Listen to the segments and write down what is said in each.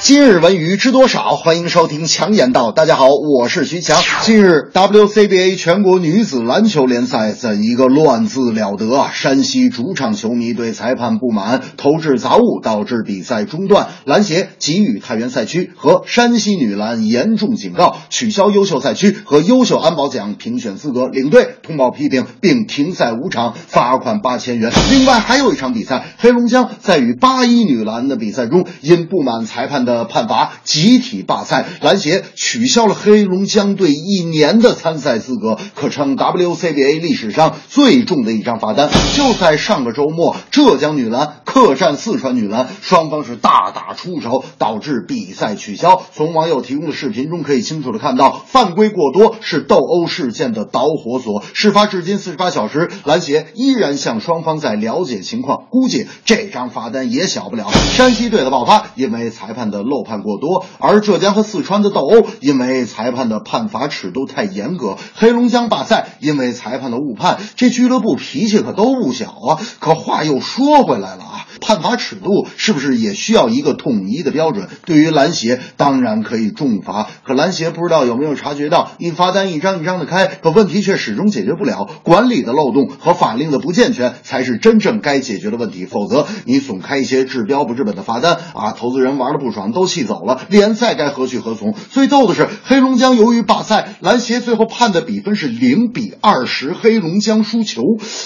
今日文娱知多少？欢迎收听强言道。大家好，我是徐强。近日，WCBA 全国女子篮球联赛怎一个乱字了得啊！山西主场球迷对裁判不满，投掷杂物，导致比赛中断。篮协给予太原赛区和山西女篮严重警告，取消优秀赛区和优秀安保奖评选资格。领队通报批评并停赛五场，罚款八千元。另外还有一场比赛，黑龙江在与八一女篮的比赛中，因不满裁判的判罚，集体罢赛，篮协取消了黑龙江队一年的参赛资格，可称 WCBA 历史上最重的一张罚单。就在上个周末，浙江女篮客战四川女篮，双方是大打出手，导致比赛取消。从网友提供的视频中可以清楚的看到，犯规过多是斗殴事件的导火索。事发至今四十八小时，篮协依然向双方在了解情况，估计这张罚单也小不了。山西队的爆发因为裁判的漏判过多，而浙江和四川的斗殴因为裁判的判罚尺度太严格，黑龙江罢赛因为裁判的误判。这俱乐部脾气可都不小啊！可话又说回来了啊，判罚尺度是不是也需要一个统一的标准？对于篮协，当然可以重罚，可篮协不知道有没有察觉到，你罚单一张一张的开，可问题却始终解决不了，管理的漏洞和法令的不健全才是真正该解决的问题。否则，你总开一些治标不治本的罚单啊，投资人玩的不爽都气走了，联赛该何去何从？最逗的是，黑龙江由于罢赛，篮协最后判的比分是零比二十，黑龙江输球。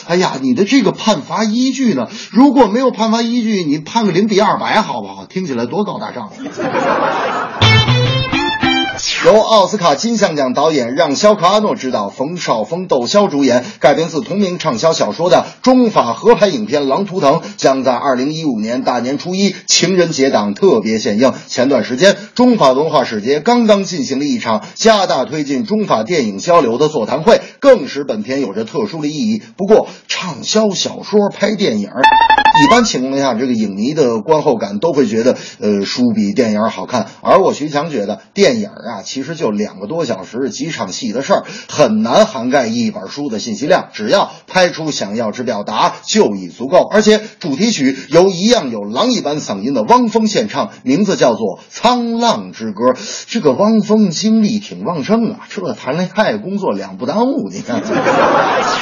哎呀，你的这个判罚依据呢？如果没有判罚依据，你判个零比二百好不好？听起来多高大上！由奥斯卡金像奖导演让·肖克阿诺执导，冯绍峰、窦骁主演，改编自同名畅销小说的中法合拍影片《狼图腾》将在二零一五年大年初一情人节档特别献映。前段时间，中法文化使节刚刚进行了一场加大推进中法电影交流的座谈会，更使本片有着特殊的意义。不过，畅销小说拍电影。一般情况下，这个影迷的观后感都会觉得，呃，书比电影好看。而我徐强觉得，电影啊，其实就两个多小时，几场戏的事儿，很难涵盖一本书的信息量。只要拍出想要之表达，就已足够。而且主题曲由一样有狼一般嗓音的汪峰献唱，名字叫做《沧浪之歌》。这个汪峰精力挺旺盛啊，这谈恋爱工作两不耽误。你看，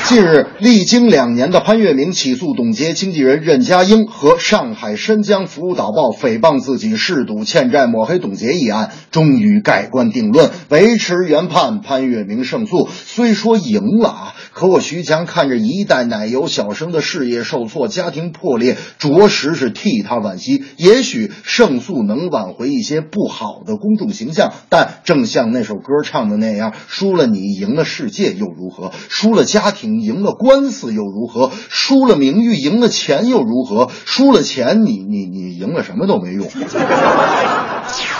近日历经两年的潘粤明起诉董洁经纪人任家英和上海申江服务导报诽谤自己嗜赌欠债抹黑董洁一案，终于盖棺定论，维持原判，潘粤明胜诉。虽说赢了啊，可我徐强看着一代奶油小生的事业受挫，家庭破裂，着实是替他惋惜。也许胜诉能挽回一些不好的公众形象，但正像那首歌唱的那样，输了你，赢了世界又如何？输了家庭，赢了官司又如何？输了名誉，赢了钱又如何？输了钱，你你你赢了什么都没用。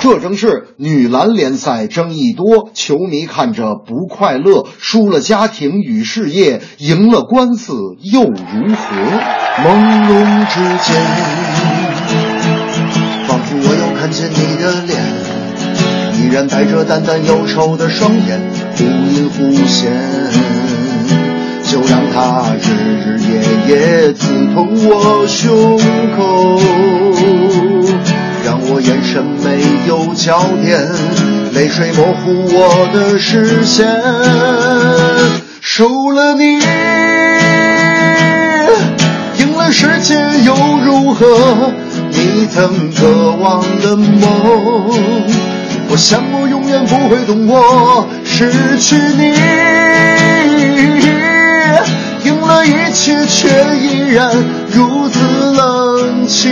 这正是女篮联赛争议多，球迷看着不快乐；输了家庭与事业，赢了官司又如何？朦胧之间，仿佛我又看见你的脸，依然带着淡淡忧愁的双眼，忽隐忽现。就让它日日夜夜刺痛我胸口，让我眼神焦点，泪水模糊我的视线。输了你，赢了世界又如何？你曾渴望的梦，我想我永远不会懂我失去你。赢了一切，却依然如此冷清。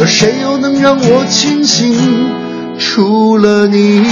而谁又让我清醒？除了你。